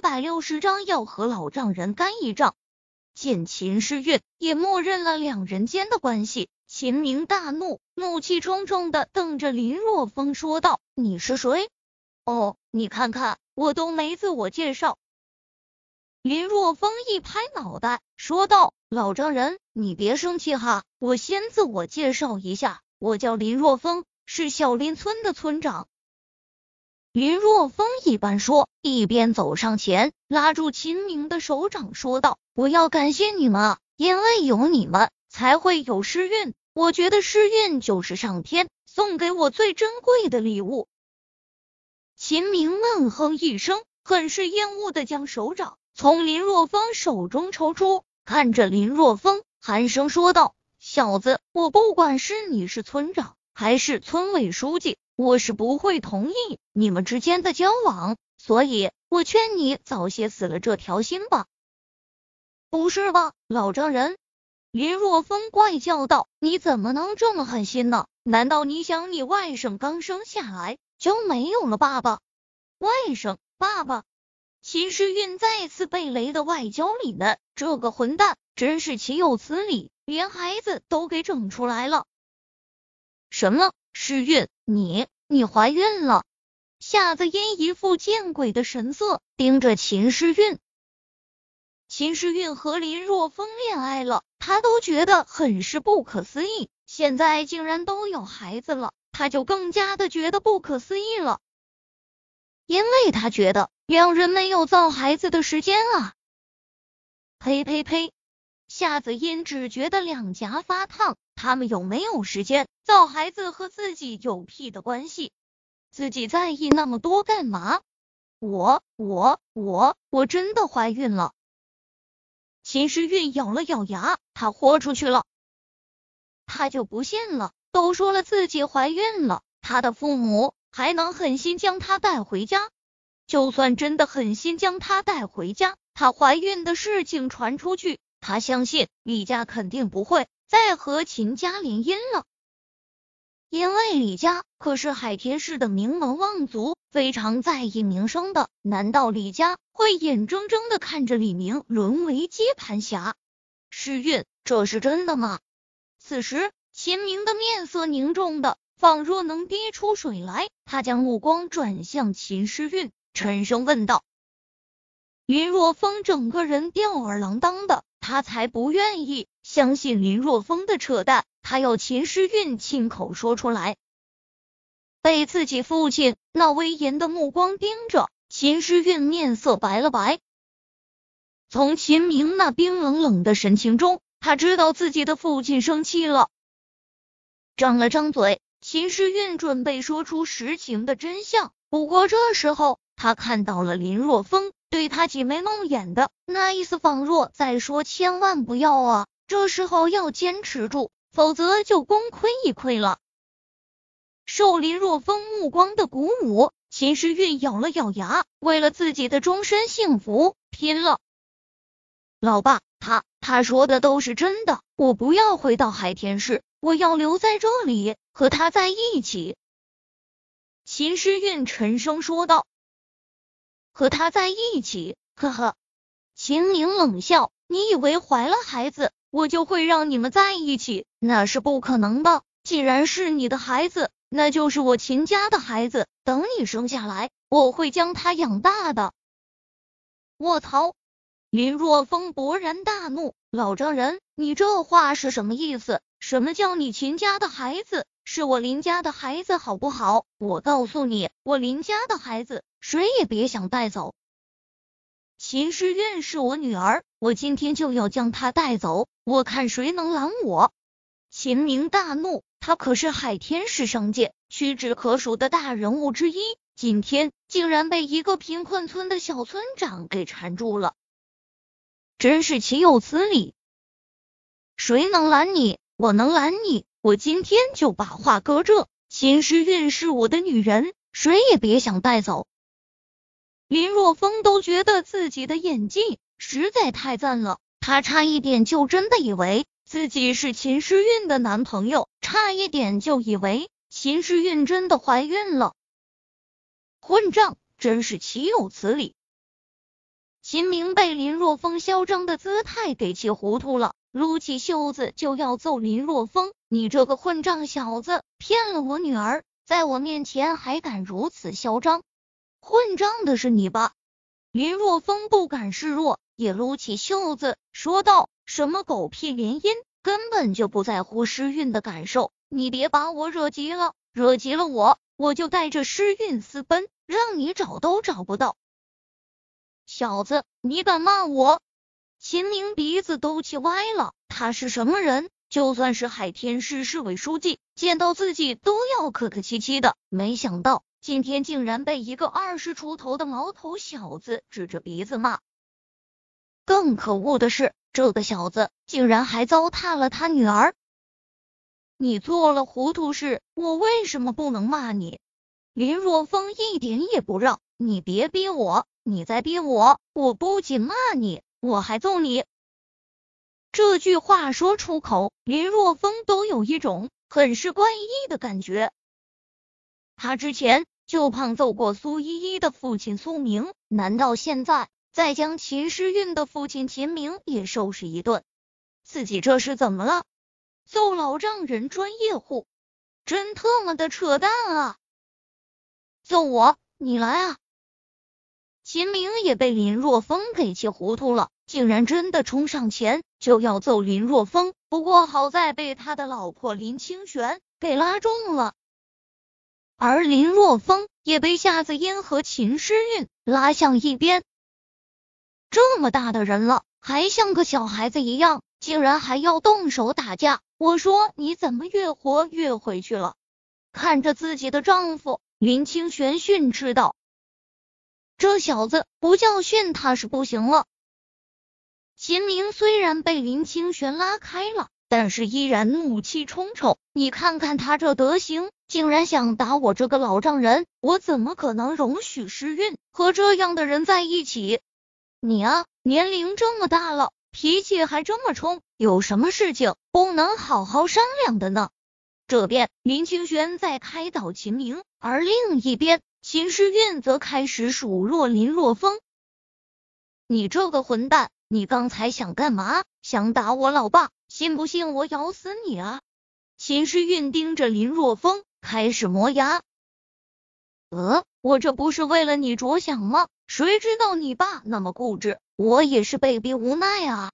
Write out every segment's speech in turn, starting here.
一百六十章要和老丈人干一仗。见秦诗韵也默认了两人间的关系，秦明大怒，怒气冲冲的瞪着林若风说道：“你是谁？哦，你看看，我都没自我介绍。”林若风一拍脑袋说道：“老丈人，你别生气哈，我先自我介绍一下，我叫林若风，是小林村的村长。”林若风一般说，一边走上前，拉住秦明的手掌，说道：“我要感谢你们，因为有你们，才会有诗韵。我觉得诗韵就是上天送给我最珍贵的礼物。”秦明闷哼一声，很是厌恶的将手掌从林若风手中抽出，看着林若风，寒声说道：“小子，我不管是你是村长，还是村委书记。”我是不会同意你们之间的交往，所以我劝你早些死了这条心吧。不是吧，老丈人？林若风怪叫道：“你怎么能这么狠心呢？难道你想你外甥刚生下来就没有了爸爸？外甥，爸爸？”秦时运再次被雷的外焦里嫩，这个混蛋真是岂有此理，连孩子都给整出来了。什么？时运？你你怀孕了？夏子嫣一副见鬼的神色盯着秦诗韵。秦诗韵和林若风恋爱了，他都觉得很是不可思议。现在竟然都有孩子了，他就更加的觉得不可思议了。因为他觉得两人没有造孩子的时间啊！呸呸呸！夏子嫣只觉得两颊发烫。他们有没有时间造孩子和自己有屁的关系？自己在意那么多干嘛？我我我我真的怀孕了！秦时运咬了咬牙，他豁出去了。他就不信了，都说了自己怀孕了，他的父母还能狠心将他带回家？就算真的狠心将他带回家，他怀孕的事情传出去，他相信李家肯定不会。再和秦家联姻了，在李家可是海天市的名门望族，非常在意名声的。难道李家会眼睁睁的看着李明沦为接盘侠？诗韵，这是真的吗？此时，秦明的面色凝重的，仿若能滴出水来。他将目光转向秦诗韵，沉声问道：“林若风整个人吊儿郎当的，他才不愿意。”相信林若风的扯淡，他要秦诗韵亲口说出来。被自己父亲那威严的目光盯着，秦诗韵面色白了白。从秦明那冰冷冷的神情中，他知道自己的父亲生气了。张了张嘴，秦诗韵准备说出实情的真相。不过这时候，他看到了林若风对他挤眉弄眼的那意思，仿若在说：“千万不要啊！”这时候要坚持住，否则就功亏一篑了。受林若风目光的鼓舞，秦时运咬了咬牙，为了自己的终身幸福，拼了！老爸，他他说的都是真的，我不要回到海天市，我要留在这里和他在一起。秦时运沉声说道：“和他在一起。”呵呵，秦明冷笑：“你以为怀了孩子？”我就会让你们在一起，那是不可能的。既然是你的孩子，那就是我秦家的孩子。等你生下来，我会将他养大的。卧槽！林若风勃然大怒：“老丈人，你这话是什么意思？什么叫你秦家的孩子？是我林家的孩子，好不好？我告诉你，我林家的孩子，谁也别想带走。”秦诗韵是我女儿，我今天就要将她带走，我看谁能拦我！秦明大怒，他可是海天市上界屈指可数的大人物之一，今天竟然被一个贫困村的小村长给缠住了，真是岂有此理！谁能拦你？我能拦你！我今天就把话搁这，秦诗韵是我的女人，谁也别想带走。林若风都觉得自己的演技实在太赞了，他差一点就真的以为自己是秦诗韵的男朋友，差一点就以为秦诗韵真的怀孕了。混账，真是岂有此理！秦明被林若风嚣张的姿态给气糊涂了，撸起袖子就要揍林若风。你这个混账小子，骗了我女儿，在我面前还敢如此嚣张！混账的是你吧？林若风不敢示弱，也撸起袖子说道：“什么狗屁联姻，根本就不在乎诗韵的感受。你别把我惹急了，惹急了我，我就带着诗韵私奔，让你找都找不到。”小子，你敢骂我？秦明鼻子都气歪了。他是什么人？就算是海天市市委书记，见到自己都要客客气气的。没想到今天竟然被一个二十出头的毛头小子指着鼻子骂。更可恶的是，这个小子竟然还糟蹋了他女儿。你做了糊涂事，我为什么不能骂你？林若风一点也不让。你别逼我。你再逼我，我不仅骂你，我还揍你。这句话说出口，林若风都有一种很是怪异的感觉。他之前就胖揍过苏依依的父亲苏明，难道现在再将秦诗韵的父亲秦明也收拾一顿？自己这是怎么了？揍老丈人专业户，真特么的扯淡啊！揍我，你来啊！秦明也被林若风给气糊涂了，竟然真的冲上前就要揍林若风。不过好在被他的老婆林清玄给拉中了，而林若风也被夏子嫣和秦诗韵拉向一边。这么大的人了，还像个小孩子一样，竟然还要动手打架！我说你怎么越活越回去了？看着自己的丈夫，林清玄训斥道。这小子不教训他是不行了。秦明虽然被林清玄拉开了，但是依然怒气冲冲。你看看他这德行，竟然想打我这个老丈人，我怎么可能容许诗韵和这样的人在一起？你啊，年龄这么大了，脾气还这么冲，有什么事情不能好好商量的呢？这边林清玄在开导秦明，而另一边。秦诗韵则开始数落林若风：“你这个混蛋，你刚才想干嘛？想打我老爸？信不信我咬死你啊？”秦诗韵盯着林若风，开始磨牙：“呃，我这不是为了你着想吗？谁知道你爸那么固执，我也是被逼无奈啊。”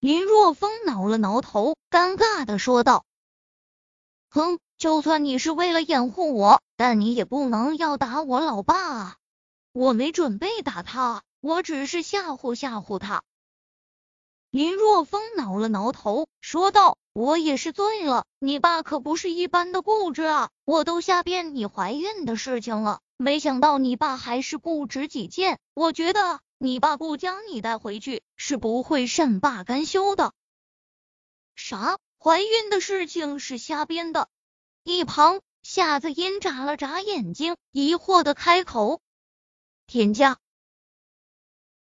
林若风挠了挠头，尴尬的说道：“哼。”就算你是为了掩护我，但你也不能要打我老爸啊！我没准备打他，我只是吓唬吓唬他。林若风挠了挠头，说道：“我也是醉了，你爸可不是一般的固执啊！我都瞎编你怀孕的事情了，没想到你爸还是固执己见。我觉得你爸不将你带回去，是不会善罢甘休的。”啥？怀孕的事情是瞎编的？一旁，夏子音眨了眨眼睛，疑惑的开口：“田家，